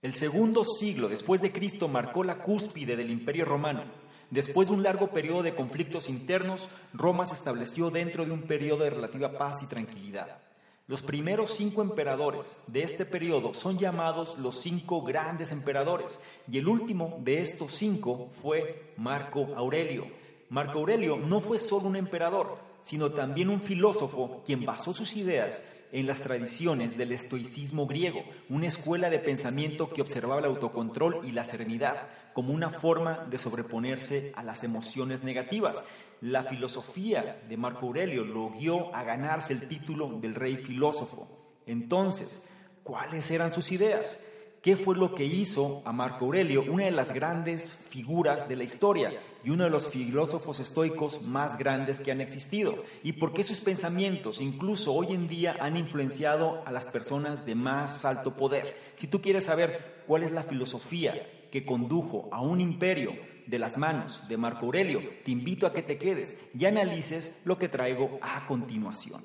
El segundo siglo después de Cristo marcó la cúspide del Imperio Romano. Después de un largo periodo de conflictos internos, Roma se estableció dentro de un periodo de relativa paz y tranquilidad. Los primeros cinco emperadores de este periodo son llamados los cinco grandes emperadores, y el último de estos cinco fue Marco Aurelio. Marco Aurelio no fue solo un emperador, sino también un filósofo quien basó sus ideas en las tradiciones del estoicismo griego, una escuela de pensamiento que observaba el autocontrol y la serenidad como una forma de sobreponerse a las emociones negativas. La filosofía de Marco Aurelio lo guió a ganarse el título del rey filósofo. Entonces, ¿cuáles eran sus ideas? Qué fue lo que hizo a Marco Aurelio, una de las grandes figuras de la historia y uno de los filósofos estoicos más grandes que han existido, y por qué sus pensamientos incluso hoy en día han influenciado a las personas de más alto poder. Si tú quieres saber cuál es la filosofía que condujo a un imperio de las manos de Marco Aurelio, te invito a que te quedes y analices lo que traigo a continuación.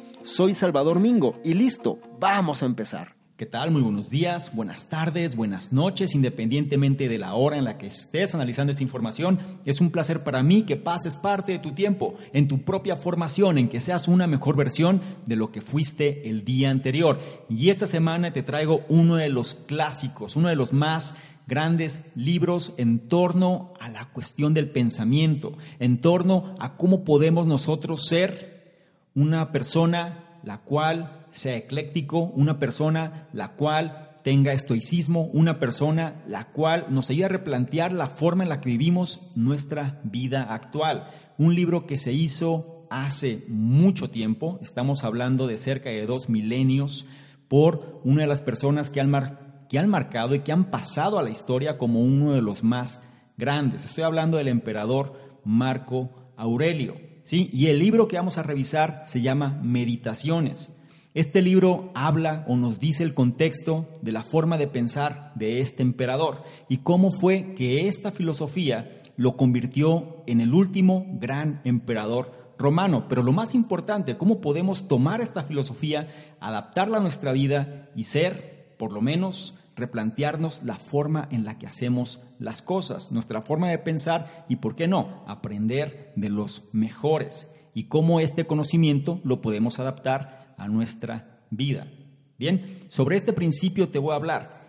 Soy Salvador Mingo y listo, vamos a empezar. ¿Qué tal? Muy buenos días, buenas tardes, buenas noches, independientemente de la hora en la que estés analizando esta información. Es un placer para mí que pases parte de tu tiempo en tu propia formación, en que seas una mejor versión de lo que fuiste el día anterior. Y esta semana te traigo uno de los clásicos, uno de los más grandes libros en torno a la cuestión del pensamiento, en torno a cómo podemos nosotros ser una persona la cual sea ecléctico, una persona la cual tenga estoicismo, una persona la cual nos ayude a replantear la forma en la que vivimos nuestra vida actual. Un libro que se hizo hace mucho tiempo, estamos hablando de cerca de dos milenios, por una de las personas que han, que han marcado y que han pasado a la historia como uno de los más grandes. Estoy hablando del emperador Marco Aurelio. Y el libro que vamos a revisar se llama Meditaciones. Este libro habla o nos dice el contexto de la forma de pensar de este emperador y cómo fue que esta filosofía lo convirtió en el último gran emperador romano. Pero lo más importante, cómo podemos tomar esta filosofía, adaptarla a nuestra vida y ser, por lo menos, replantearnos la forma en la que hacemos las cosas, nuestra forma de pensar y, ¿por qué no?, aprender de los mejores y cómo este conocimiento lo podemos adaptar a nuestra vida. Bien, sobre este principio te voy a hablar.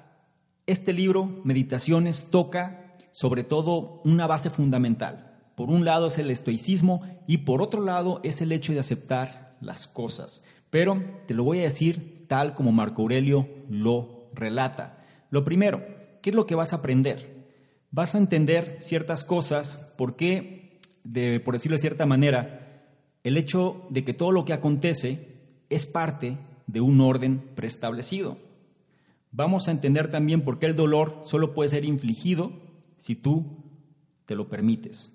Este libro, Meditaciones, toca sobre todo una base fundamental. Por un lado es el estoicismo y por otro lado es el hecho de aceptar las cosas. Pero te lo voy a decir tal como Marco Aurelio lo relata. Lo primero, ¿qué es lo que vas a aprender? Vas a entender ciertas cosas porque, de, por decirlo de cierta manera, el hecho de que todo lo que acontece es parte de un orden preestablecido. Vamos a entender también por qué el dolor solo puede ser infligido si tú te lo permites.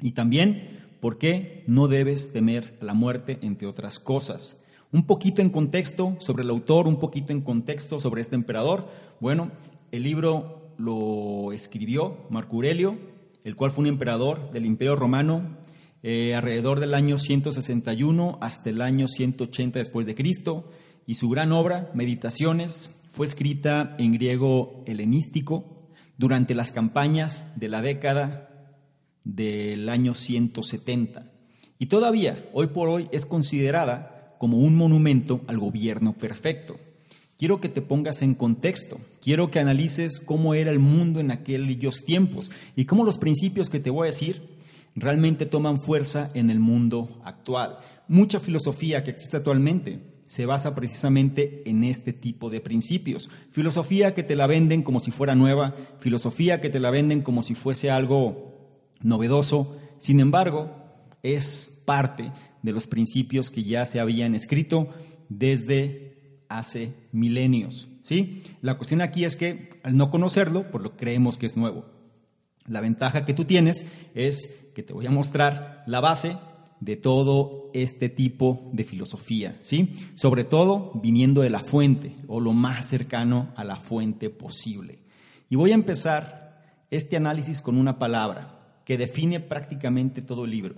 Y también por qué no debes temer la muerte, entre otras cosas. Un poquito en contexto sobre el autor, un poquito en contexto sobre este emperador. Bueno, el libro lo escribió Marco Aurelio, el cual fue un emperador del Imperio Romano eh, alrededor del año 161 hasta el año 180 después de Cristo, y su gran obra, Meditaciones, fue escrita en griego helenístico durante las campañas de la década del año 170. Y todavía, hoy por hoy, es considerada como un monumento al gobierno perfecto. Quiero que te pongas en contexto, quiero que analices cómo era el mundo en aquellos tiempos y cómo los principios que te voy a decir realmente toman fuerza en el mundo actual. Mucha filosofía que existe actualmente se basa precisamente en este tipo de principios. Filosofía que te la venden como si fuera nueva, filosofía que te la venden como si fuese algo novedoso, sin embargo, es parte de los principios que ya se habían escrito desde hace milenios. ¿sí? La cuestión aquí es que al no conocerlo, por lo creemos que es nuevo. La ventaja que tú tienes es que te voy a mostrar la base de todo este tipo de filosofía, ¿sí? Sobre todo viniendo de la fuente o lo más cercano a la fuente posible. Y voy a empezar este análisis con una palabra que define prácticamente todo el libro.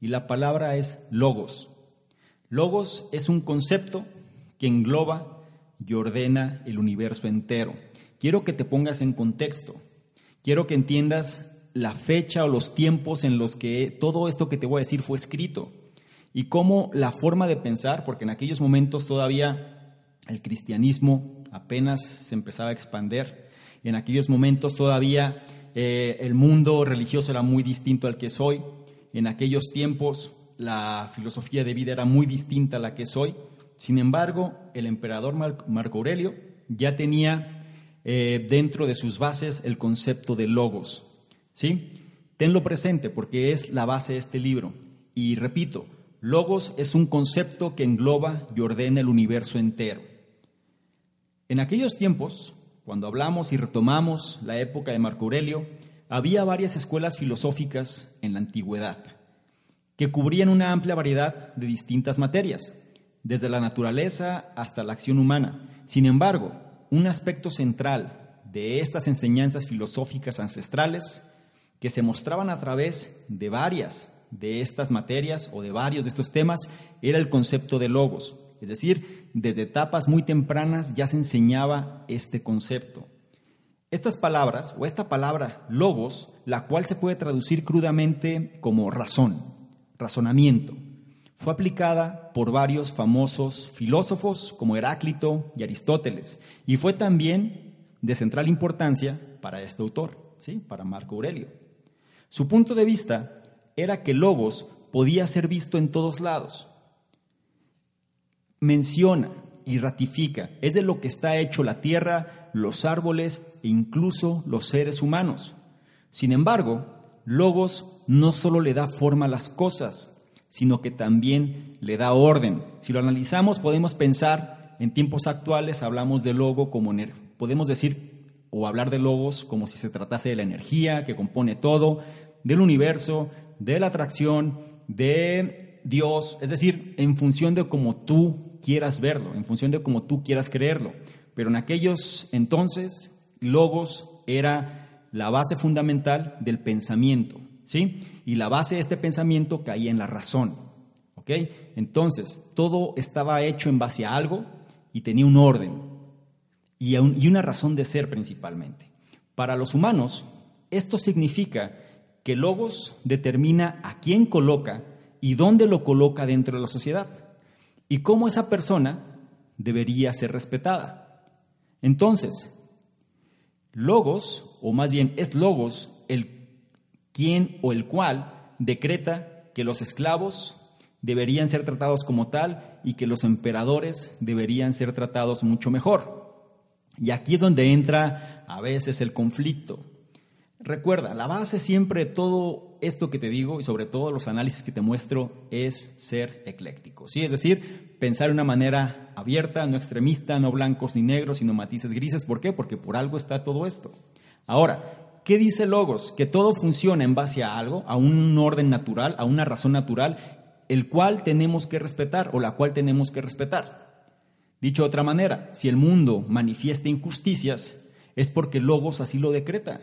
Y la palabra es logos. Logos es un concepto que engloba y ordena el universo entero. Quiero que te pongas en contexto. Quiero que entiendas la fecha o los tiempos en los que todo esto que te voy a decir fue escrito y cómo la forma de pensar, porque en aquellos momentos todavía el cristianismo apenas se empezaba a expander, en aquellos momentos todavía eh, el mundo religioso era muy distinto al que es hoy, en aquellos tiempos la filosofía de vida era muy distinta a la que es hoy, sin embargo el emperador Marco Aurelio ya tenía eh, dentro de sus bases el concepto de logos, ¿Sí? Tenlo presente porque es la base de este libro. Y repito, logos es un concepto que engloba y ordena el universo entero. En aquellos tiempos, cuando hablamos y retomamos la época de Marco Aurelio, había varias escuelas filosóficas en la antigüedad que cubrían una amplia variedad de distintas materias, desde la naturaleza hasta la acción humana. Sin embargo, un aspecto central de estas enseñanzas filosóficas ancestrales que se mostraban a través de varias de estas materias o de varios de estos temas era el concepto de logos. Es decir, desde etapas muy tempranas ya se enseñaba este concepto. Estas palabras, o esta palabra logos, la cual se puede traducir crudamente como razón, razonamiento, fue aplicada por varios famosos filósofos como Heráclito y Aristóteles, y fue también de central importancia para este autor, ¿sí? para Marco Aurelio. Su punto de vista era que Logos podía ser visto en todos lados. Menciona y ratifica, es de lo que está hecho la tierra, los árboles e incluso los seres humanos. Sin embargo, Logos no solo le da forma a las cosas, sino que también le da orden. Si lo analizamos, podemos pensar, en tiempos actuales hablamos de logo como, podemos decir o hablar de logos como si se tratase de la energía que compone todo, del universo, de la atracción, de Dios, es decir, en función de cómo tú quieras verlo, en función de cómo tú quieras creerlo. Pero en aquellos entonces, logos era la base fundamental del pensamiento, ¿sí? Y la base de este pensamiento caía en la razón, ¿ok? Entonces, todo estaba hecho en base a algo y tenía un orden, y una razón de ser principalmente. Para los humanos, esto significa que Logos determina a quién coloca y dónde lo coloca dentro de la sociedad y cómo esa persona debería ser respetada. Entonces, Logos, o más bien es Logos el quien o el cual decreta que los esclavos deberían ser tratados como tal y que los emperadores deberían ser tratados mucho mejor. Y aquí es donde entra a veces el conflicto. Recuerda, la base siempre de todo esto que te digo y sobre todo los análisis que te muestro es ser ecléctico. ¿sí? Es decir, pensar de una manera abierta, no extremista, no blancos ni negros, sino matices grises. ¿Por qué? Porque por algo está todo esto. Ahora, ¿qué dice Logos? Que todo funciona en base a algo, a un orden natural, a una razón natural, el cual tenemos que respetar o la cual tenemos que respetar. Dicho de otra manera, si el mundo manifiesta injusticias, es porque Logos así lo decreta.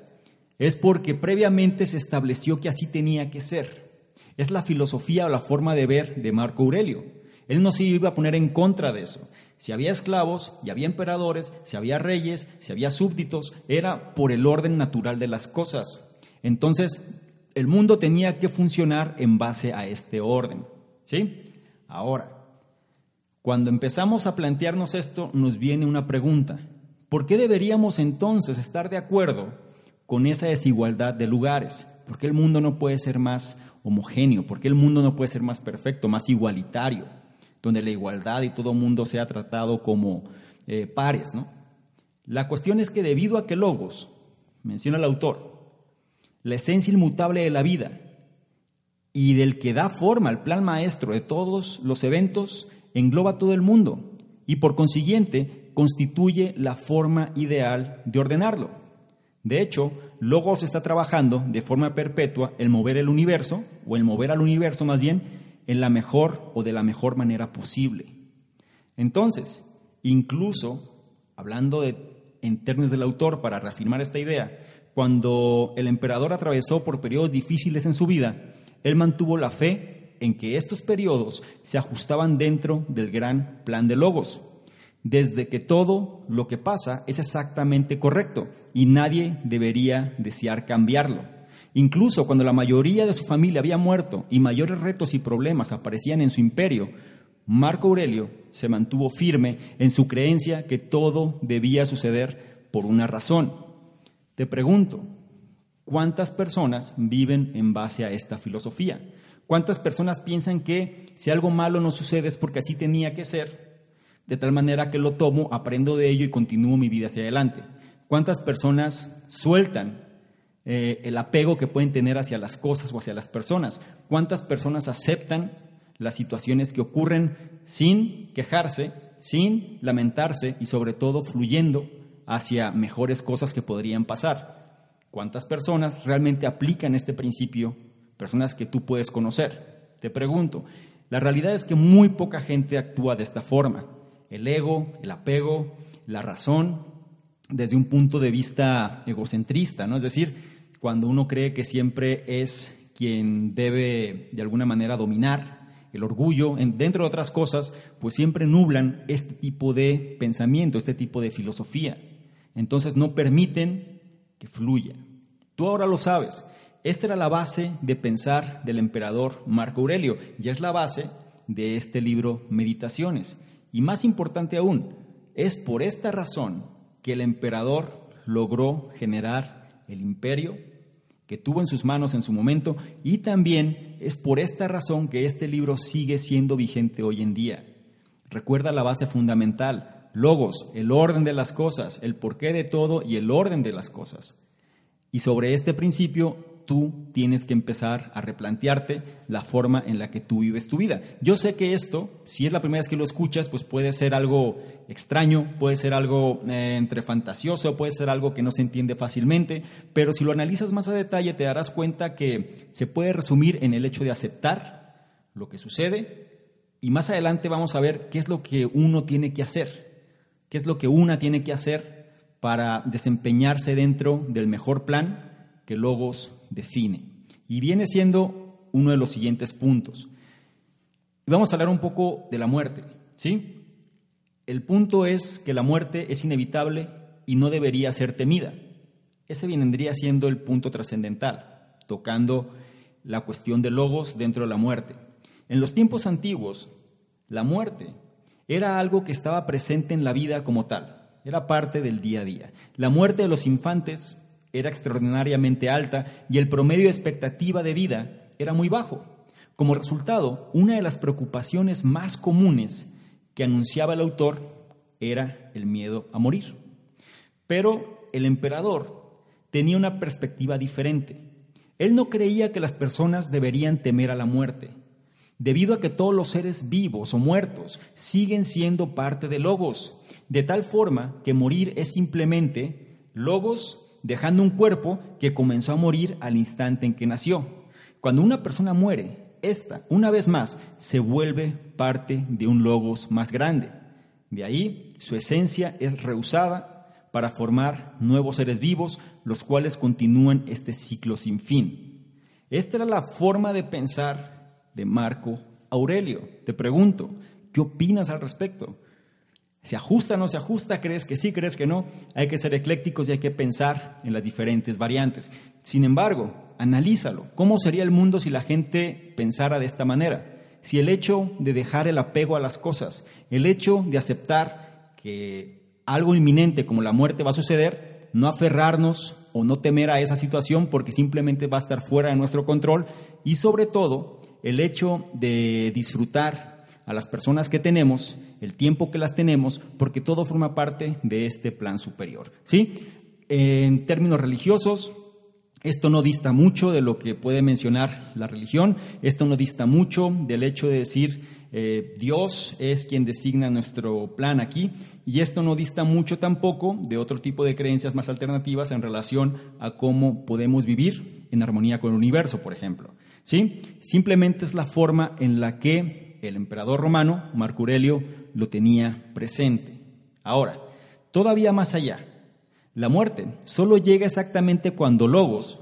Es porque previamente se estableció que así tenía que ser. Es la filosofía o la forma de ver de Marco Aurelio. Él no se iba a poner en contra de eso. Si había esclavos, y había emperadores, si había reyes, si había súbditos, era por el orden natural de las cosas. Entonces, el mundo tenía que funcionar en base a este orden. ¿Sí? Ahora, cuando empezamos a plantearnos esto, nos viene una pregunta. ¿Por qué deberíamos entonces estar de acuerdo con esa desigualdad de lugares? ¿Por qué el mundo no puede ser más homogéneo? ¿Por qué el mundo no puede ser más perfecto, más igualitario? Donde la igualdad y todo mundo sea tratado como eh, pares, ¿no? La cuestión es que debido a que Logos, menciona el autor, la esencia inmutable de la vida y del que da forma al plan maestro de todos los eventos, engloba todo el mundo y por consiguiente constituye la forma ideal de ordenarlo. De hecho, Logos está trabajando de forma perpetua el mover el universo, o el mover al universo más bien, en la mejor o de la mejor manera posible. Entonces, incluso, hablando de, en términos del autor para reafirmar esta idea, cuando el emperador atravesó por periodos difíciles en su vida, él mantuvo la fe en que estos periodos se ajustaban dentro del gran plan de Logos, desde que todo lo que pasa es exactamente correcto y nadie debería desear cambiarlo. Incluso cuando la mayoría de su familia había muerto y mayores retos y problemas aparecían en su imperio, Marco Aurelio se mantuvo firme en su creencia que todo debía suceder por una razón. Te pregunto, ¿cuántas personas viven en base a esta filosofía? ¿Cuántas personas piensan que si algo malo no sucede es porque así tenía que ser de tal manera que lo tomo, aprendo de ello y continúo mi vida hacia adelante. ¿Cuántas personas sueltan eh, el apego que pueden tener hacia las cosas o hacia las personas? ¿Cuántas personas aceptan las situaciones que ocurren sin quejarse, sin lamentarse y sobre todo fluyendo hacia mejores cosas que podrían pasar? ¿Cuántas personas realmente aplican este principio? Personas que tú puedes conocer. Te pregunto, la realidad es que muy poca gente actúa de esta forma el ego, el apego, la razón, desde un punto de vista egocentrista, ¿no? Es decir, cuando uno cree que siempre es quien debe de alguna manera dominar, el orgullo, dentro de otras cosas, pues siempre nublan este tipo de pensamiento, este tipo de filosofía. Entonces no permiten que fluya. Tú ahora lo sabes. Esta era la base de pensar del emperador Marco Aurelio y es la base de este libro Meditaciones. Y más importante aún, es por esta razón que el emperador logró generar el imperio que tuvo en sus manos en su momento y también es por esta razón que este libro sigue siendo vigente hoy en día. Recuerda la base fundamental, logos, el orden de las cosas, el porqué de todo y el orden de las cosas. Y sobre este principio tú tienes que empezar a replantearte la forma en la que tú vives tu vida. Yo sé que esto, si es la primera vez que lo escuchas, pues puede ser algo extraño, puede ser algo eh, entre fantasioso, puede ser algo que no se entiende fácilmente, pero si lo analizas más a detalle te darás cuenta que se puede resumir en el hecho de aceptar lo que sucede y más adelante vamos a ver qué es lo que uno tiene que hacer, qué es lo que una tiene que hacer para desempeñarse dentro del mejor plan que Logos define. Y viene siendo uno de los siguientes puntos. vamos a hablar un poco de la muerte, ¿sí? El punto es que la muerte es inevitable y no debería ser temida. Ese vendría siendo el punto trascendental, tocando la cuestión de logos dentro de la muerte. En los tiempos antiguos, la muerte era algo que estaba presente en la vida como tal, era parte del día a día. La muerte de los infantes era extraordinariamente alta y el promedio de expectativa de vida era muy bajo. Como resultado, una de las preocupaciones más comunes que anunciaba el autor era el miedo a morir. Pero el emperador tenía una perspectiva diferente. Él no creía que las personas deberían temer a la muerte, debido a que todos los seres vivos o muertos siguen siendo parte de Logos, de tal forma que morir es simplemente Logos dejando un cuerpo que comenzó a morir al instante en que nació. Cuando una persona muere, esta, una vez más, se vuelve parte de un logos más grande. De ahí, su esencia es rehusada para formar nuevos seres vivos, los cuales continúan este ciclo sin fin. Esta era la forma de pensar de Marco Aurelio. Te pregunto, ¿qué opinas al respecto? ¿Se ajusta no se ajusta? ¿Crees que sí? ¿Crees que no? Hay que ser eclécticos y hay que pensar en las diferentes variantes. Sin embargo, analízalo. ¿Cómo sería el mundo si la gente pensara de esta manera? Si el hecho de dejar el apego a las cosas, el hecho de aceptar que algo inminente como la muerte va a suceder, no aferrarnos o no temer a esa situación porque simplemente va a estar fuera de nuestro control y sobre todo el hecho de disfrutar a las personas que tenemos, el tiempo que las tenemos, porque todo forma parte de este plan superior. ¿sí? En términos religiosos, esto no dista mucho de lo que puede mencionar la religión, esto no dista mucho del hecho de decir eh, Dios es quien designa nuestro plan aquí, y esto no dista mucho tampoco de otro tipo de creencias más alternativas en relación a cómo podemos vivir en armonía con el universo, por ejemplo. ¿Sí? Simplemente es la forma en la que el emperador romano, Marco Aurelio, lo tenía presente. Ahora, todavía más allá, la muerte solo llega exactamente cuando Logos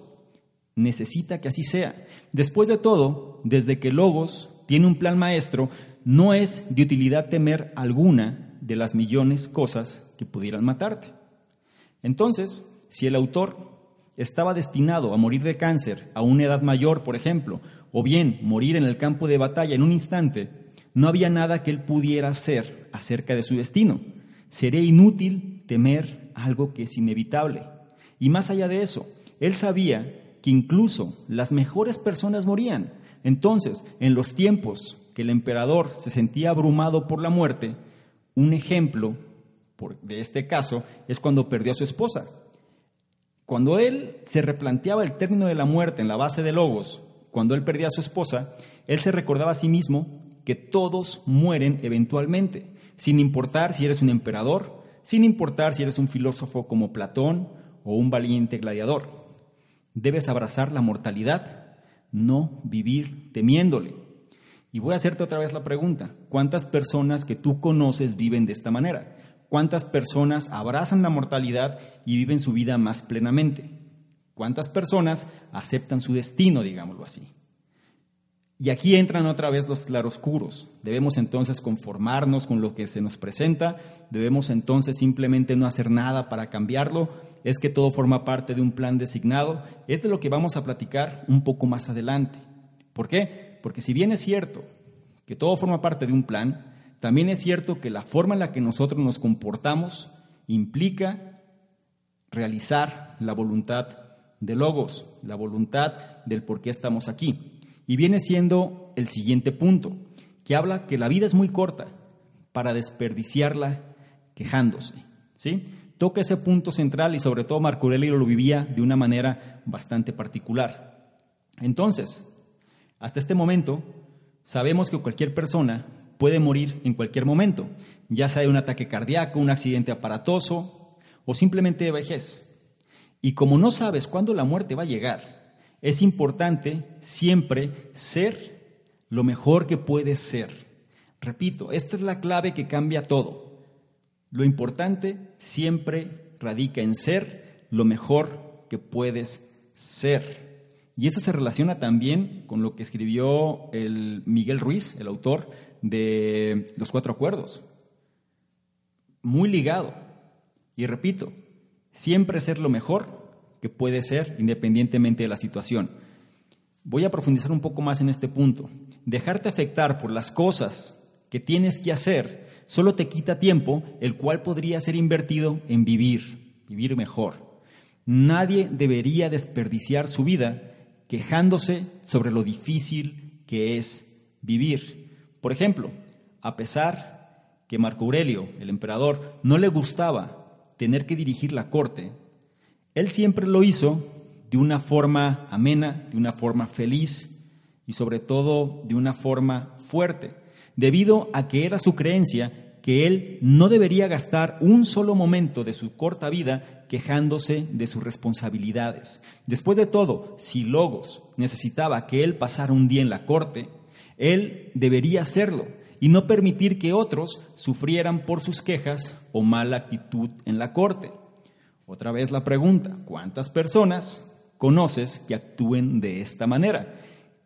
necesita que así sea. Después de todo, desde que Logos tiene un plan maestro, no es de utilidad temer alguna de las millones cosas que pudieran matarte. Entonces, si el autor estaba destinado a morir de cáncer a una edad mayor, por ejemplo, o bien morir en el campo de batalla en un instante, no había nada que él pudiera hacer acerca de su destino. Sería inútil temer algo que es inevitable. Y más allá de eso, él sabía que incluso las mejores personas morían. Entonces, en los tiempos que el emperador se sentía abrumado por la muerte, un ejemplo de este caso es cuando perdió a su esposa. Cuando él se replanteaba el término de la muerte en la base de Logos, cuando él perdía a su esposa, él se recordaba a sí mismo que todos mueren eventualmente, sin importar si eres un emperador, sin importar si eres un filósofo como Platón o un valiente gladiador. Debes abrazar la mortalidad, no vivir temiéndole. Y voy a hacerte otra vez la pregunta, ¿cuántas personas que tú conoces viven de esta manera? ¿Cuántas personas abrazan la mortalidad y viven su vida más plenamente? ¿Cuántas personas aceptan su destino, digámoslo así? Y aquí entran otra vez los claroscuros. Debemos entonces conformarnos con lo que se nos presenta, debemos entonces simplemente no hacer nada para cambiarlo, es que todo forma parte de un plan designado, es de lo que vamos a platicar un poco más adelante. ¿Por qué? Porque si bien es cierto que todo forma parte de un plan, también es cierto que la forma en la que nosotros nos comportamos implica realizar la voluntad de Logos, la voluntad del por qué estamos aquí. Y viene siendo el siguiente punto, que habla que la vida es muy corta para desperdiciarla quejándose. ¿sí? Toca ese punto central y sobre todo Marco Aurelio lo vivía de una manera bastante particular. Entonces, hasta este momento, sabemos que cualquier persona puede morir en cualquier momento, ya sea de un ataque cardíaco, un accidente aparatoso o simplemente de vejez. Y como no sabes cuándo la muerte va a llegar, es importante siempre ser lo mejor que puedes ser. Repito, esta es la clave que cambia todo. Lo importante siempre radica en ser lo mejor que puedes ser. Y eso se relaciona también con lo que escribió el Miguel Ruiz, el autor de Los Cuatro Acuerdos. Muy ligado. Y repito, siempre ser lo mejor que puede ser independientemente de la situación. Voy a profundizar un poco más en este punto. Dejarte afectar por las cosas que tienes que hacer solo te quita tiempo, el cual podría ser invertido en vivir, vivir mejor. Nadie debería desperdiciar su vida quejándose sobre lo difícil que es vivir. Por ejemplo, a pesar que Marco Aurelio, el emperador, no le gustaba tener que dirigir la corte, él siempre lo hizo de una forma amena, de una forma feliz y sobre todo de una forma fuerte, debido a que era su creencia que él no debería gastar un solo momento de su corta vida quejándose de sus responsabilidades. Después de todo, si Logos necesitaba que él pasara un día en la corte, él debería hacerlo y no permitir que otros sufrieran por sus quejas o mala actitud en la corte. Otra vez la pregunta, ¿cuántas personas conoces que actúen de esta manera?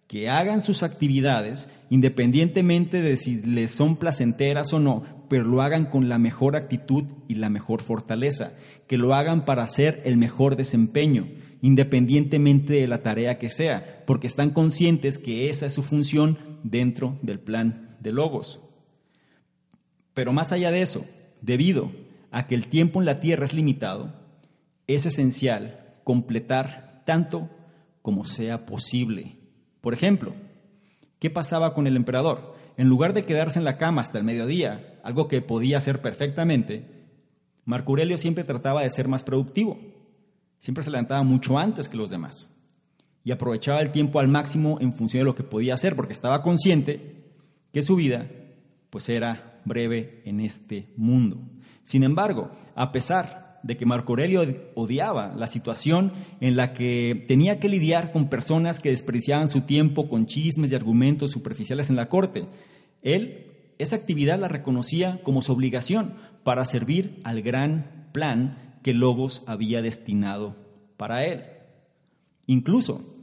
Que hagan sus actividades independientemente de si les son placenteras o no, pero lo hagan con la mejor actitud y la mejor fortaleza, que lo hagan para hacer el mejor desempeño, independientemente de la tarea que sea, porque están conscientes que esa es su función dentro del plan de Logos. Pero más allá de eso, debido a que el tiempo en la Tierra es limitado, es esencial completar tanto como sea posible. Por ejemplo, ¿qué pasaba con el emperador? en lugar de quedarse en la cama hasta el mediodía, algo que podía hacer perfectamente, Marco Aurelio siempre trataba de ser más productivo. Siempre se levantaba mucho antes que los demás y aprovechaba el tiempo al máximo en función de lo que podía hacer, porque estaba consciente que su vida pues era breve en este mundo. Sin embargo, a pesar de que Marco Aurelio odiaba la situación en la que tenía que lidiar con personas que despreciaban su tiempo con chismes y argumentos superficiales en la corte, él esa actividad la reconocía como su obligación para servir al gran plan que Logos había destinado para él. Incluso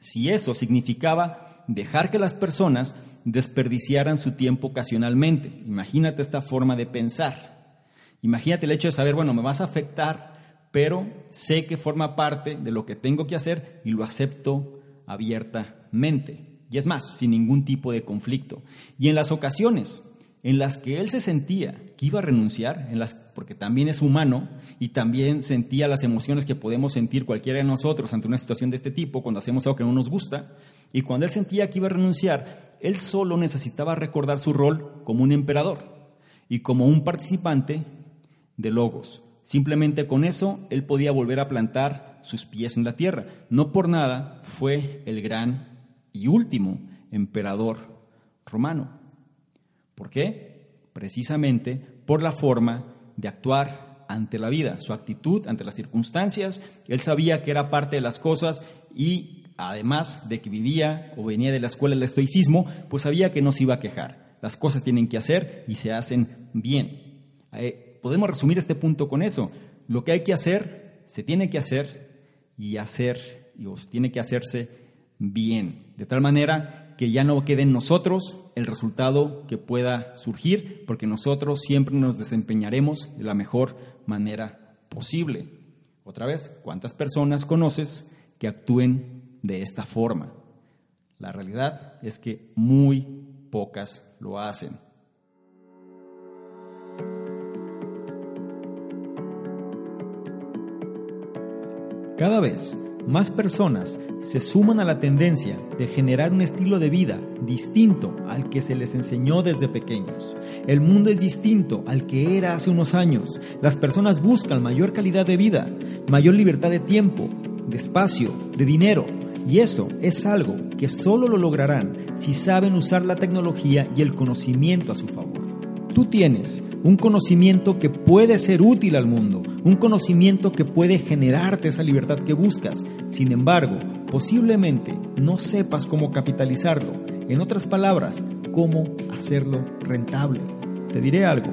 si eso significaba dejar que las personas desperdiciaran su tiempo ocasionalmente. Imagínate esta forma de pensar. Imagínate el hecho de saber, bueno, me vas a afectar, pero sé que forma parte de lo que tengo que hacer y lo acepto abiertamente. Y es más, sin ningún tipo de conflicto. Y en las ocasiones en las que él se sentía que iba a renunciar, en las, porque también es humano y también sentía las emociones que podemos sentir cualquiera de nosotros ante una situación de este tipo, cuando hacemos algo que no nos gusta, y cuando él sentía que iba a renunciar, él solo necesitaba recordar su rol como un emperador y como un participante de Logos. Simplemente con eso él podía volver a plantar sus pies en la tierra. No por nada fue el gran y último emperador romano. ¿Por qué? Precisamente por la forma de actuar ante la vida, su actitud ante las circunstancias. Él sabía que era parte de las cosas y además de que vivía o venía de la escuela del estoicismo, pues sabía que no se iba a quejar. Las cosas tienen que hacer y se hacen bien. Eh, podemos resumir este punto con eso. Lo que hay que hacer, se tiene que hacer y hacer, y tiene que hacerse bien. De tal manera que ya no quede en nosotros el resultado que pueda surgir, porque nosotros siempre nos desempeñaremos de la mejor manera posible. Otra vez, ¿cuántas personas conoces que actúen de esta forma? La realidad es que muy pocas lo hacen. Cada vez más personas se suman a la tendencia de generar un estilo de vida distinto al que se les enseñó desde pequeños. El mundo es distinto al que era hace unos años. Las personas buscan mayor calidad de vida, mayor libertad de tiempo, de espacio, de dinero. Y eso es algo que solo lo lograrán si saben usar la tecnología y el conocimiento a su favor. Tú tienes un conocimiento que puede ser útil al mundo, un conocimiento que puede generarte esa libertad que buscas. Sin embargo, posiblemente no sepas cómo capitalizarlo. En otras palabras, cómo hacerlo rentable. Te diré algo.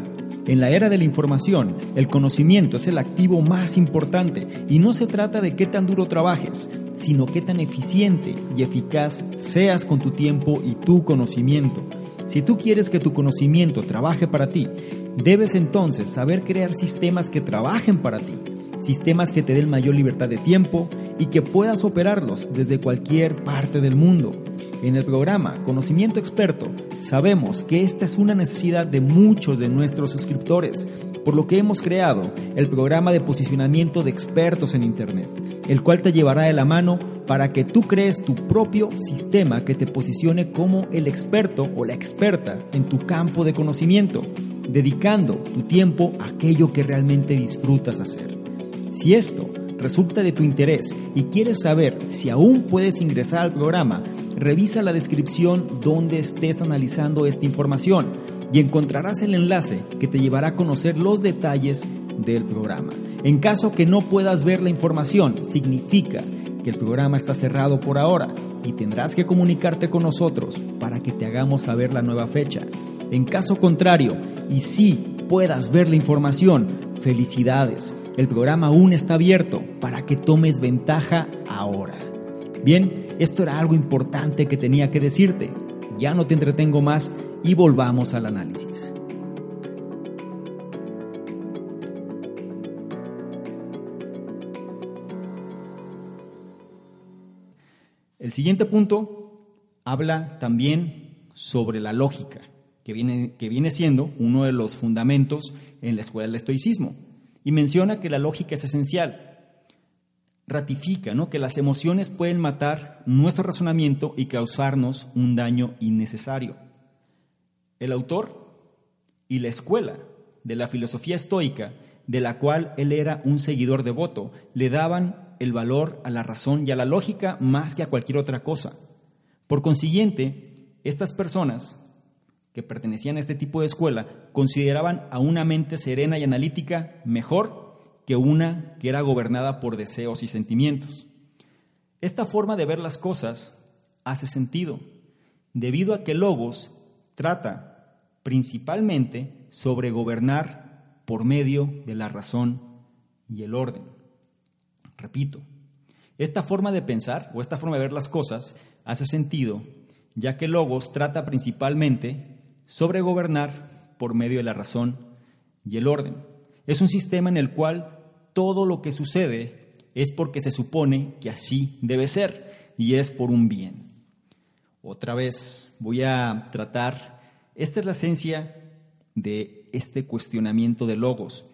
En la era de la información, el conocimiento es el activo más importante y no se trata de qué tan duro trabajes, sino qué tan eficiente y eficaz seas con tu tiempo y tu conocimiento. Si tú quieres que tu conocimiento trabaje para ti, debes entonces saber crear sistemas que trabajen para ti, sistemas que te den mayor libertad de tiempo y que puedas operarlos desde cualquier parte del mundo. En el programa Conocimiento Experto sabemos que esta es una necesidad de muchos de nuestros suscriptores, por lo que hemos creado el programa de posicionamiento de expertos en Internet, el cual te llevará de la mano para que tú crees tu propio sistema que te posicione como el experto o la experta en tu campo de conocimiento, dedicando tu tiempo a aquello que realmente disfrutas hacer. Si esto resulta de tu interés y quieres saber si aún puedes ingresar al programa, revisa la descripción donde estés analizando esta información y encontrarás el enlace que te llevará a conocer los detalles del programa. En caso que no puedas ver la información, significa que el programa está cerrado por ahora y tendrás que comunicarte con nosotros para que te hagamos saber la nueva fecha. En caso contrario, y si puedas ver la información, felicidades. El programa aún está abierto para que tomes ventaja ahora. Bien, esto era algo importante que tenía que decirte. Ya no te entretengo más y volvamos al análisis. El siguiente punto habla también sobre la lógica, que viene, que viene siendo uno de los fundamentos en la escuela del estoicismo, y menciona que la lógica es esencial. Ratifica ¿no? que las emociones pueden matar nuestro razonamiento y causarnos un daño innecesario. el autor y la escuela de la filosofía estoica, de la cual él era un seguidor devoto, le daban el valor a la razón y a la lógica más que a cualquier otra cosa. Por consiguiente, estas personas que pertenecían a este tipo de escuela consideraban a una mente serena y analítica mejor que una que era gobernada por deseos y sentimientos. Esta forma de ver las cosas hace sentido, debido a que Logos trata principalmente sobre gobernar por medio de la razón y el orden. Repito, esta forma de pensar o esta forma de ver las cosas hace sentido, ya que Logos trata principalmente sobre gobernar por medio de la razón y el orden. Es un sistema en el cual todo lo que sucede es porque se supone que así debe ser y es por un bien. Otra vez voy a tratar, esta es la esencia de este cuestionamiento de logos.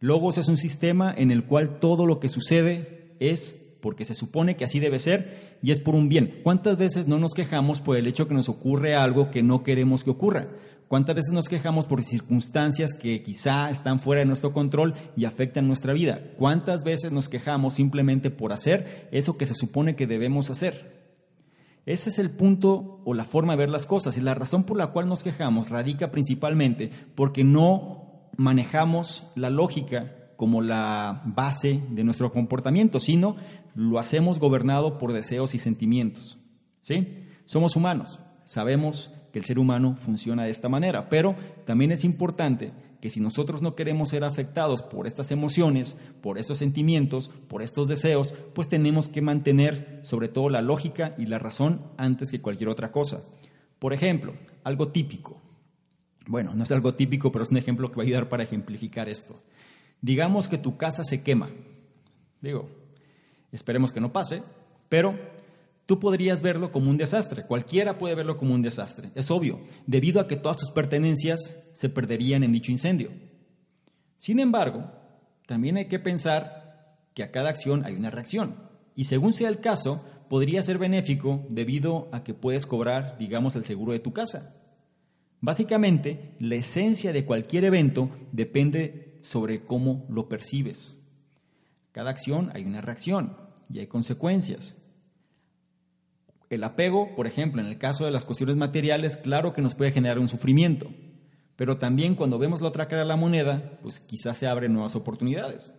Logos es un sistema en el cual todo lo que sucede es porque se supone que así debe ser y es por un bien. ¿Cuántas veces no nos quejamos por el hecho que nos ocurre algo que no queremos que ocurra? ¿Cuántas veces nos quejamos por circunstancias que quizá están fuera de nuestro control y afectan nuestra vida? ¿Cuántas veces nos quejamos simplemente por hacer eso que se supone que debemos hacer? Ese es el punto o la forma de ver las cosas y la razón por la cual nos quejamos radica principalmente porque no manejamos la lógica como la base de nuestro comportamiento, sino lo hacemos gobernado por deseos y sentimientos. ¿Sí? Somos humanos, sabemos que el ser humano funciona de esta manera, pero también es importante que si nosotros no queremos ser afectados por estas emociones, por esos sentimientos, por estos deseos, pues tenemos que mantener sobre todo la lógica y la razón antes que cualquier otra cosa. Por ejemplo, algo típico. Bueno, no es algo típico, pero es un ejemplo que va a ayudar para ejemplificar esto. Digamos que tu casa se quema. Digo, esperemos que no pase, pero tú podrías verlo como un desastre. Cualquiera puede verlo como un desastre. Es obvio, debido a que todas tus pertenencias se perderían en dicho incendio. Sin embargo, también hay que pensar que a cada acción hay una reacción. Y según sea el caso, podría ser benéfico debido a que puedes cobrar, digamos, el seguro de tu casa. Básicamente, la esencia de cualquier evento depende sobre cómo lo percibes. Cada acción hay una reacción y hay consecuencias. El apego, por ejemplo, en el caso de las cuestiones materiales, claro que nos puede generar un sufrimiento, pero también cuando vemos la otra cara de la moneda, pues quizás se abren nuevas oportunidades.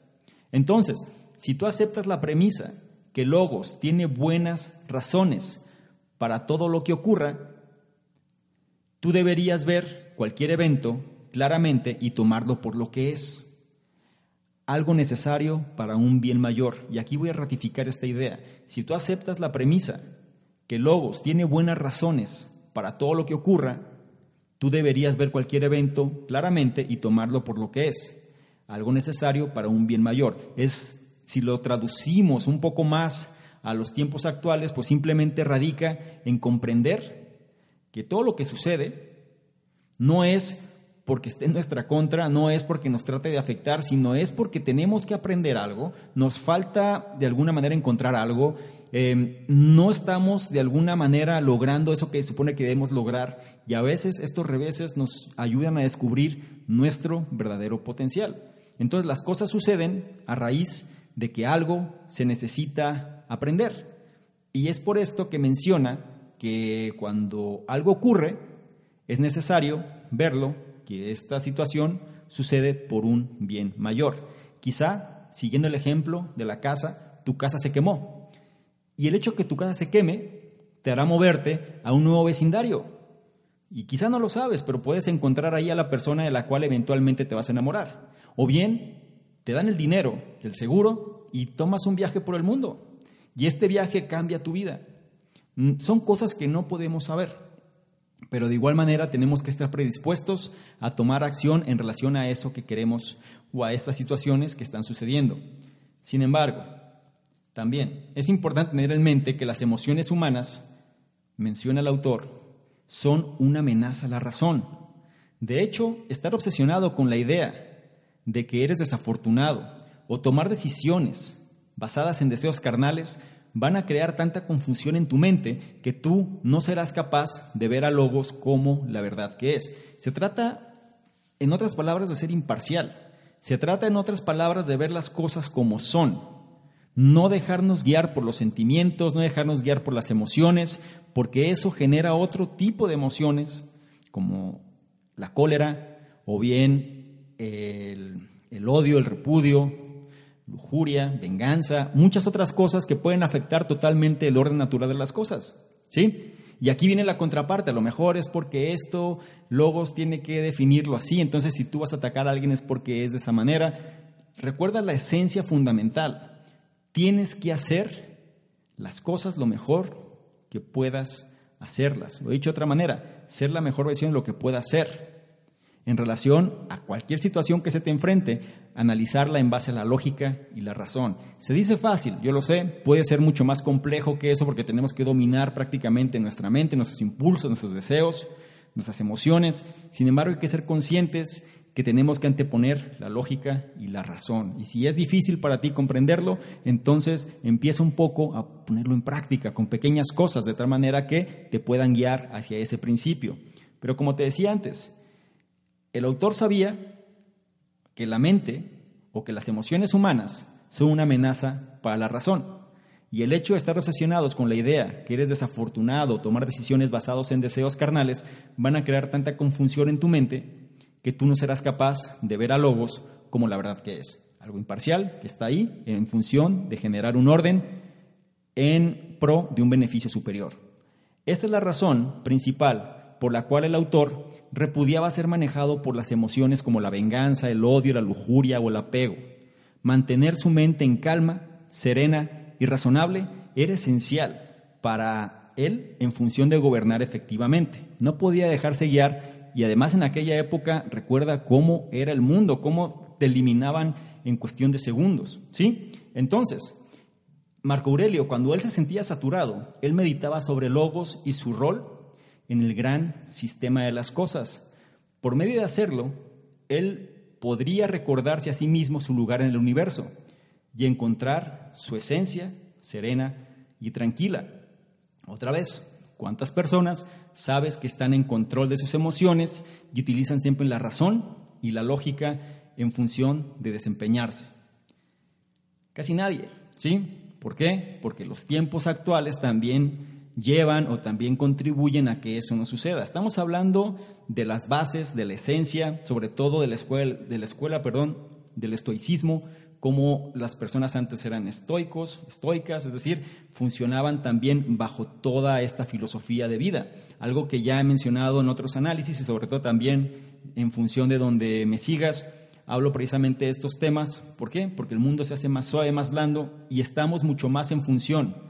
Entonces, si tú aceptas la premisa que Logos tiene buenas razones para todo lo que ocurra, tú deberías ver cualquier evento claramente y tomarlo por lo que es. Algo necesario para un bien mayor. Y aquí voy a ratificar esta idea. Si tú aceptas la premisa que Logos tiene buenas razones para todo lo que ocurra, tú deberías ver cualquier evento claramente y tomarlo por lo que es. Algo necesario para un bien mayor. Es, si lo traducimos un poco más a los tiempos actuales, pues simplemente radica en comprender que todo lo que sucede no es porque esté en nuestra contra, no es porque nos trate de afectar, sino es porque tenemos que aprender algo, nos falta de alguna manera encontrar algo, eh, no estamos de alguna manera logrando eso que supone que debemos lograr y a veces estos reveses nos ayudan a descubrir nuestro verdadero potencial. Entonces las cosas suceden a raíz de que algo se necesita aprender. Y es por esto que menciona que cuando algo ocurre, es necesario verlo que esta situación sucede por un bien mayor. Quizá, siguiendo el ejemplo de la casa, tu casa se quemó. Y el hecho que tu casa se queme te hará moverte a un nuevo vecindario. Y quizá no lo sabes, pero puedes encontrar ahí a la persona de la cual eventualmente te vas a enamorar. O bien, te dan el dinero del seguro y tomas un viaje por el mundo. Y este viaje cambia tu vida. Mm, son cosas que no podemos saber. Pero de igual manera tenemos que estar predispuestos a tomar acción en relación a eso que queremos o a estas situaciones que están sucediendo. Sin embargo, también es importante tener en mente que las emociones humanas, menciona el autor, son una amenaza a la razón. De hecho, estar obsesionado con la idea de que eres desafortunado o tomar decisiones basadas en deseos carnales van a crear tanta confusión en tu mente que tú no serás capaz de ver a Logos como la verdad que es. Se trata, en otras palabras, de ser imparcial. Se trata, en otras palabras, de ver las cosas como son. No dejarnos guiar por los sentimientos, no dejarnos guiar por las emociones, porque eso genera otro tipo de emociones, como la cólera o bien el, el odio, el repudio, lujuria, venganza, muchas otras cosas que pueden afectar totalmente el orden natural de las cosas. ¿Sí? Y aquí viene la contraparte, a lo mejor es porque esto Logos tiene que definirlo así, entonces si tú vas a atacar a alguien es porque es de esa manera. Recuerda la esencia fundamental, tienes que hacer las cosas lo mejor que puedas hacerlas. Lo he dicho de otra manera, ser la mejor versión de lo que puedas hacer en relación a cualquier situación que se te enfrente, analizarla en base a la lógica y la razón. Se dice fácil, yo lo sé, puede ser mucho más complejo que eso porque tenemos que dominar prácticamente nuestra mente, nuestros impulsos, nuestros deseos, nuestras emociones. Sin embargo, hay que ser conscientes que tenemos que anteponer la lógica y la razón. Y si es difícil para ti comprenderlo, entonces empieza un poco a ponerlo en práctica con pequeñas cosas, de tal manera que te puedan guiar hacia ese principio. Pero como te decía antes, el autor sabía que la mente o que las emociones humanas son una amenaza para la razón. Y el hecho de estar obsesionados con la idea que eres desafortunado o tomar decisiones basadas en deseos carnales van a crear tanta confusión en tu mente que tú no serás capaz de ver a Logos como la verdad que es. Algo imparcial que está ahí en función de generar un orden en pro de un beneficio superior. Esta es la razón principal por la cual el autor repudiaba ser manejado por las emociones como la venganza, el odio, la lujuria o el apego. Mantener su mente en calma, serena y razonable era esencial para él en función de gobernar efectivamente. No podía dejarse guiar y además en aquella época recuerda cómo era el mundo, cómo te eliminaban en cuestión de segundos, ¿sí? Entonces, Marco Aurelio, cuando él se sentía saturado, él meditaba sobre Logos y su rol en el gran sistema de las cosas. Por medio de hacerlo, él podría recordarse a sí mismo su lugar en el universo y encontrar su esencia serena y tranquila. Otra vez, ¿cuántas personas sabes que están en control de sus emociones y utilizan siempre la razón y la lógica en función de desempeñarse? Casi nadie, ¿sí? ¿Por qué? Porque los tiempos actuales también llevan o también contribuyen a que eso no suceda. Estamos hablando de las bases, de la esencia, sobre todo de la escuela, de la escuela perdón, del estoicismo, como las personas antes eran estoicos, estoicas, es decir, funcionaban también bajo toda esta filosofía de vida, algo que ya he mencionado en otros análisis y sobre todo también en función de donde me sigas, hablo precisamente de estos temas. ¿Por qué? Porque el mundo se hace más suave, más blando y estamos mucho más en función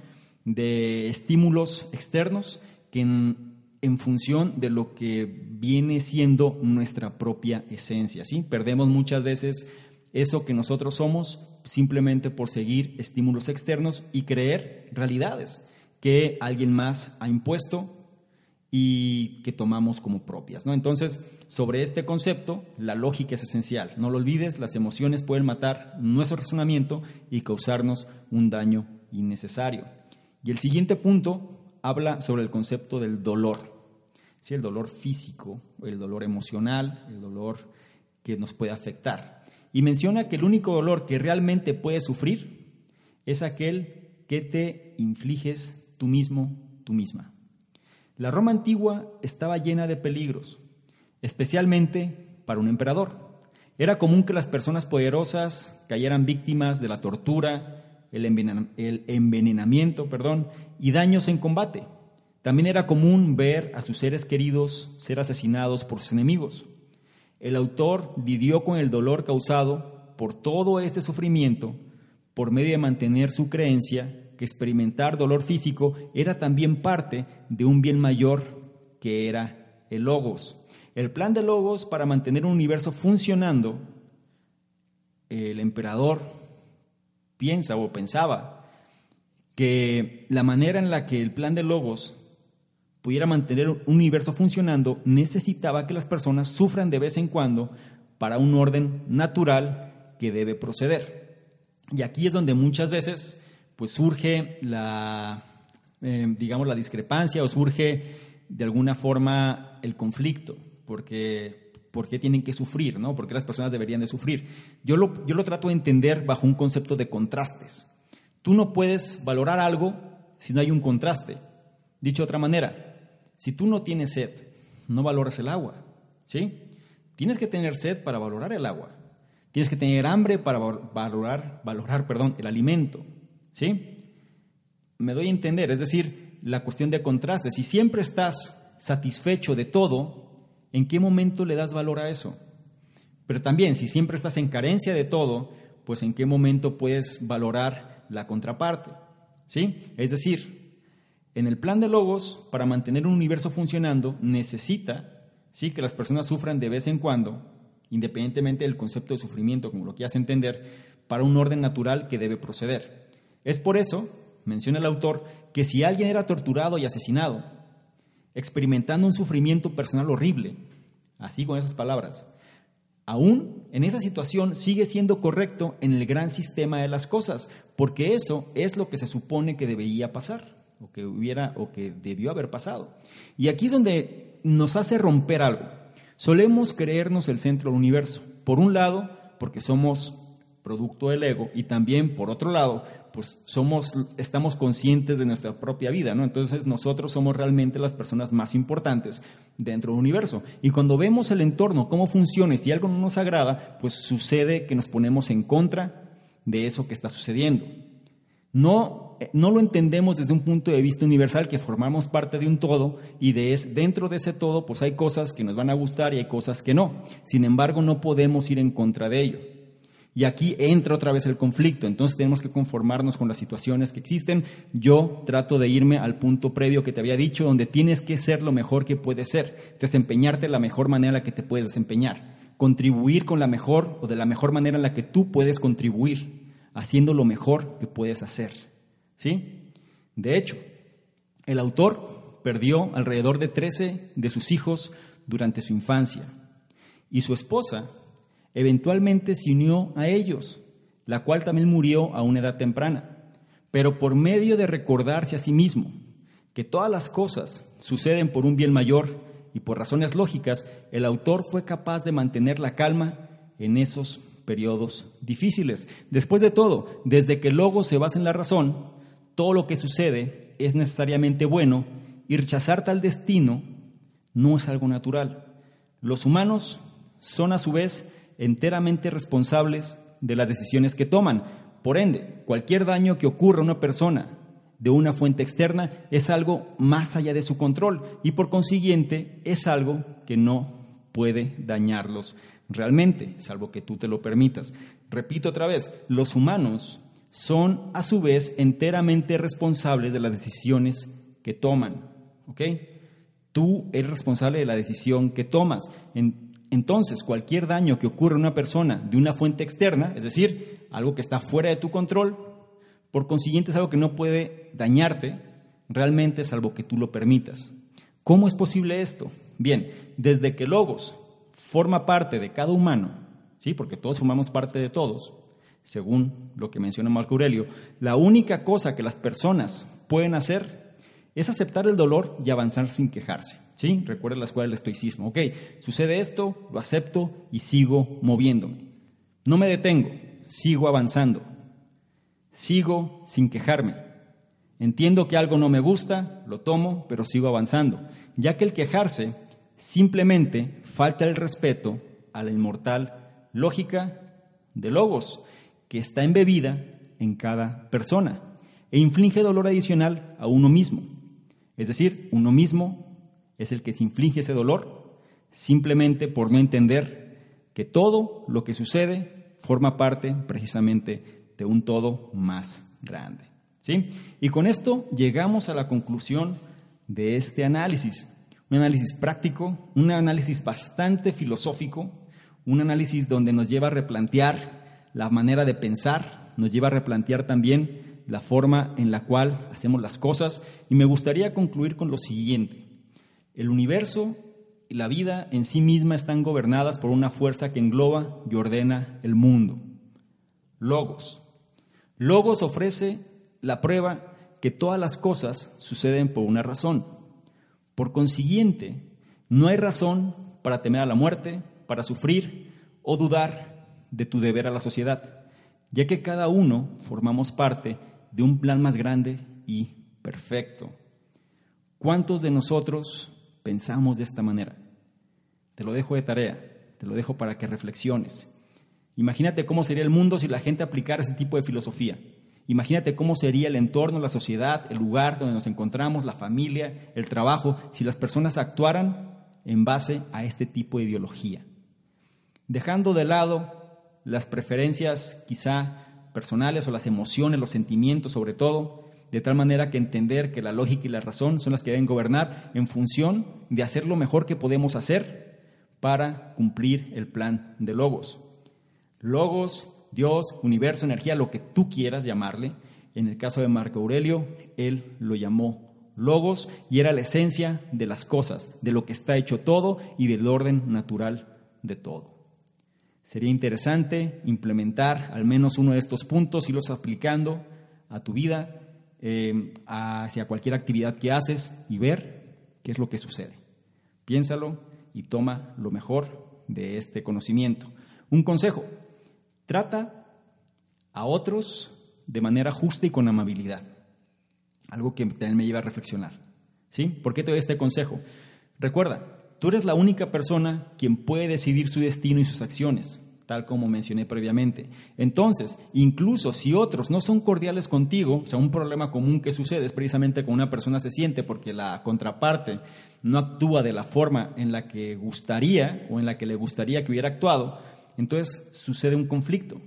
de estímulos externos que en, función de lo que viene siendo nuestra propia esencia. ¿sí? Perdemos muchas veces eso que nosotros somos simplemente por seguir estímulos externos y creer realidades que alguien más ha impuesto y que tomamos como propias. ¿no? Entonces, sobre este concepto, la lógica es esencial. No lo olvides, las emociones pueden matar nuestro razonamiento y causarnos un daño innecesario. Y el siguiente punto habla sobre el concepto del dolor. ¿Sí? El dolor físico, el dolor emocional, el dolor que nos puede afectar. Y menciona que el único dolor que realmente puedes sufrir es aquel que te infliges tú mismo, tú misma. La Roma antigua estaba llena de peligros, especialmente para un emperador. Era común que las personas poderosas cayeran víctimas de la tortura, el envenenamiento perdón, y daños en combate. También era común ver a sus seres queridos ser asesinados por sus enemigos. El autor lidió con el dolor causado por todo este sufrimiento por medio de mantener su creencia que experimentar dolor físico era también parte de un bien mayor que era el logos. El plan de logos para mantener un universo funcionando, el emperador piensa o pensaba que la manera en la que el plan de Logos pudiera mantener un universo funcionando necesitaba que las personas sufran de vez en cuando para un orden natural que debe proceder. Y aquí es donde muchas veces pues surge la, eh, digamos, la discrepancia o surge de alguna forma el conflicto, porque ¿por qué tienen que sufrir? ¿no? ¿Por qué las personas deberían de sufrir? Yo lo, yo lo trato de entender bajo un concepto de contrastes. Tú no puedes valorar algo si no hay un contraste. Dicho de otra manera, si tú no tienes sed, no valoras el agua, ¿sí? Tienes que tener sed para valorar el agua. Tienes que tener hambre para valorar, valorar perdón, el alimento, ¿sí? Me doy a entender, es decir, la cuestión de contraste. Si siempre estás satisfecho de todo, ¿en qué momento le das valor a eso? Pero también, si siempre estás en carencia de todo, pues en qué momento puedes valorar la contraparte, ¿sí? Es decir, en el plan de Logos, para mantener un universo funcionando, necesita Sí, que las personas sufran de vez en cuando, independientemente del concepto de sufrimiento, como lo quieras entender, para un orden natural que debe proceder. Es por eso, menciona el autor, que si alguien era torturado y asesinado, experimentando un sufrimiento personal horrible, así con esas palabras, aún en esa situación sigue siendo correcto en el gran sistema de las cosas, porque eso es lo que se supone que debería pasar, o que hubiera, o que debió haber pasado. Y aquí es donde nos hace romper algo. Solemos creernos el centro del universo. Por un lado, porque somos producto del ego y también por otro lado, pues somos estamos conscientes de nuestra propia vida, ¿no? Entonces nosotros somos realmente las personas más importantes dentro del universo. Y cuando vemos el entorno, cómo funciona, si algo no nos agrada, pues sucede que nos ponemos en contra de eso que está sucediendo. No, eh, no lo entendemos desde un punto de vista universal, que formamos parte de un todo y de es, dentro de ese todo pues hay cosas que nos van a gustar y hay cosas que no. Sin embargo, no podemos ir en contra de ello. Y aquí entra otra vez el conflicto, entonces tenemos que conformarnos con las situaciones que existen. Yo trato de irme al punto previo que te había dicho, donde tienes que ser lo mejor que puedes ser, desempeñarte de la mejor manera en la que te puedes desempeñar, contribuir con la mejor o de la mejor manera en la que tú puedes contribuir haciendo lo mejor que puedes hacer. ¿Sí? De hecho, el autor perdió alrededor de 13 de sus hijos durante su infancia y su esposa eventualmente se unió a ellos, la cual también murió a una edad temprana. Pero por medio de recordarse a sí mismo que todas las cosas suceden por un bien mayor y por razones lógicas, el autor fue capaz de mantener la calma en esos periodos difíciles. Después de todo, desde que el logo se basa en la razón, todo lo que sucede es necesariamente bueno y rechazar tal destino no es algo natural. Los humanos son a su vez enteramente responsables de las decisiones que toman. Por ende, cualquier daño que ocurra a una persona de una fuente externa es algo más allá de su control y por consiguiente es algo que no puede dañarlos realmente, salvo que tú te lo permitas. Repito otra vez, los humanos son a su vez enteramente responsables de las decisiones que toman. Tú eres responsable de la decisión que tomas. Entonces, cualquier daño que ocurra a una persona de una fuente externa, es decir, algo que está fuera de tu control, por consiguiente es algo que no puede dañarte realmente, salvo que tú lo permitas. ¿Cómo es posible esto? Bien, desde que Logos forma parte de cada humano, ¿sí? porque todos formamos parte de todos, según lo que menciona Marco Aurelio, la única cosa que las personas pueden hacer es aceptar el dolor y avanzar sin quejarse. ¿sí? Recuerda la escuela del estoicismo. Ok, sucede esto, lo acepto y sigo moviéndome. No me detengo, sigo avanzando. Sigo sin quejarme. Entiendo que algo no me gusta, lo tomo, pero sigo avanzando, ya que el quejarse Simplemente falta el respeto a la inmortal lógica de Logos, que está embebida en cada persona e inflige dolor adicional a uno mismo. Es decir, uno mismo es el que se inflige ese dolor simplemente por no entender que todo lo que sucede forma parte precisamente de un todo más grande. ¿Sí? Y con esto llegamos a la conclusión de este análisis un análisis práctico, un análisis bastante filosófico, un análisis donde nos lleva a replantear la manera de pensar, nos lleva a replantear también la forma en la cual hacemos las cosas. Y me gustaría concluir con lo siguiente. El universo y la vida en sí misma están gobernadas por una fuerza que engloba y ordena el mundo. Logos. Logos ofrece la prueba que todas las cosas suceden por una razón. Por consiguiente, no hay razón para temer a la muerte, para sufrir o dudar de tu deber a la sociedad, ya que cada uno formamos parte de un plan más grande y perfecto. ¿Cuántos de nosotros pensamos de esta manera? Te lo dejo de tarea, te lo dejo para que reflexiones. Imagínate cómo sería el mundo si la gente aplicara ese tipo de filosofía. Imagínate cómo sería el entorno, la sociedad, el lugar donde nos encontramos, la familia, el trabajo, si las personas actuaran en base a este tipo de ideología. Dejando de lado las preferencias quizá personales o las emociones, los sentimientos sobre todo, de tal manera que entender que la lógica y la razón son las que deben gobernar en función de hacer lo mejor que podemos hacer para cumplir el plan de Logos. Logos, Dios, universo, energía, lo que tú quieras llamarle. En el caso de Marco Aurelio, él lo llamó Logos y era la esencia de las cosas, de lo que está hecho todo y del orden natural de todo. Sería interesante implementar al menos uno de estos puntos, y los aplicando a tu vida, eh, hacia cualquier actividad que haces y ver qué es lo que sucede. Piénsalo y toma lo mejor de este conocimiento. Un consejo, trata a otros de manera justa y con amabilidad. Algo que también me lleva a reflexionar. ¿Sí? ¿Por qué te doy este consejo? Recuerda, Tú eres la única persona quien puede decidir su destino y sus acciones, tal como mencioné previamente. Entonces, incluso si otros no son cordiales contigo, o sea, un problema común que sucede es precisamente cuando una persona se siente porque la contraparte no actúa de la forma en la que gustaría o en la que le gustaría que hubiera actuado, entonces sucede un conflicto.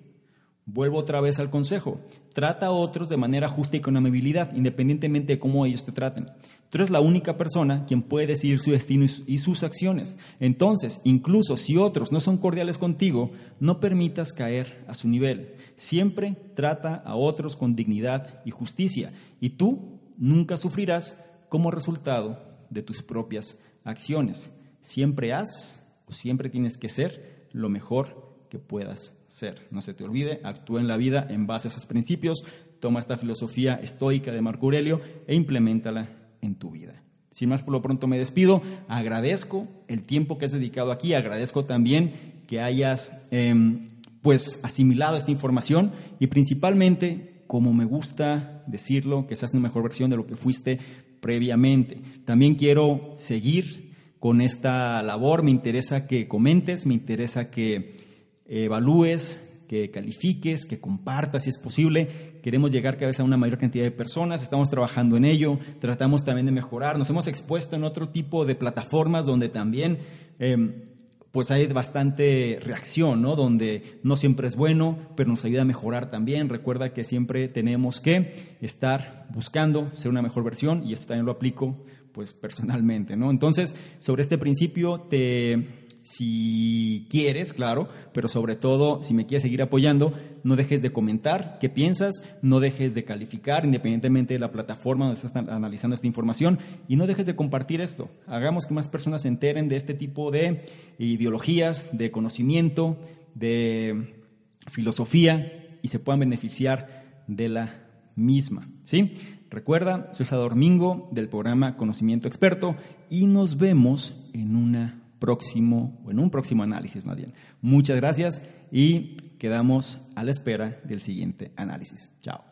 Vuelvo otra vez al consejo. Trata a otros de manera justa y con amabilidad, independientemente de cómo ellos te traten. Tú eres la única persona quien puede decidir su destino y sus acciones. Entonces, incluso si otros no son cordiales contigo, no permitas caer a su nivel. Siempre trata a otros con dignidad y justicia. Y tú nunca sufrirás como resultado de tus propias acciones. Siempre haz o siempre tienes que ser lo mejor que puedas ser. No se te olvide, actúa en la vida en base a esos principios, toma esta filosofía estoica de Marco Aurelio e implementala en tu vida. Sin más, por lo pronto me despido. Agradezco el tiempo que has dedicado aquí. Agradezco también que hayas em, pues asimilado esta información y principalmente, como me gusta decirlo, que seas una mejor versión de lo que fuiste previamente. También quiero seguir con esta labor. Me interesa que comentes, me interesa que evalúes, que califiques, que compartas si es posible. Queremos llegar cada vez a una mayor cantidad de personas, estamos trabajando en ello, tratamos también de mejorar. Nos hemos expuesto en otro tipo de plataformas donde también em, pues hay bastante reacción, ¿no? Donde no siempre es bueno, pero nos ayuda a mejorar también. Recuerda que siempre tenemos que estar buscando ser una mejor versión y esto también lo aplico pues personalmente, ¿no? Entonces, sobre este principio te si quieres, claro, pero sobre todo, si me quieres seguir apoyando, no dejes de comentar qué piensas, no dejes de calificar independientemente de la plataforma donde estás analizando esta información y no dejes de compartir esto. Hagamos que más personas se enteren de este tipo de ideologías, de conocimiento, de filosofía y se puedan beneficiar de la misma. ¿Sí? Recuerda, soy Salvador Mingo del programa Conocimiento Experto y nos vemos en una próximo, o en un próximo análisis más bien. Muchas gracias y quedamos a la espera del siguiente análisis. Chao.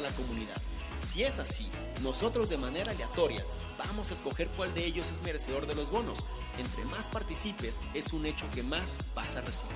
la comunidad. Si es así, nosotros de manera aleatoria vamos a escoger cuál de ellos es merecedor de los bonos. Entre más participes, es un hecho que más vas a recibir.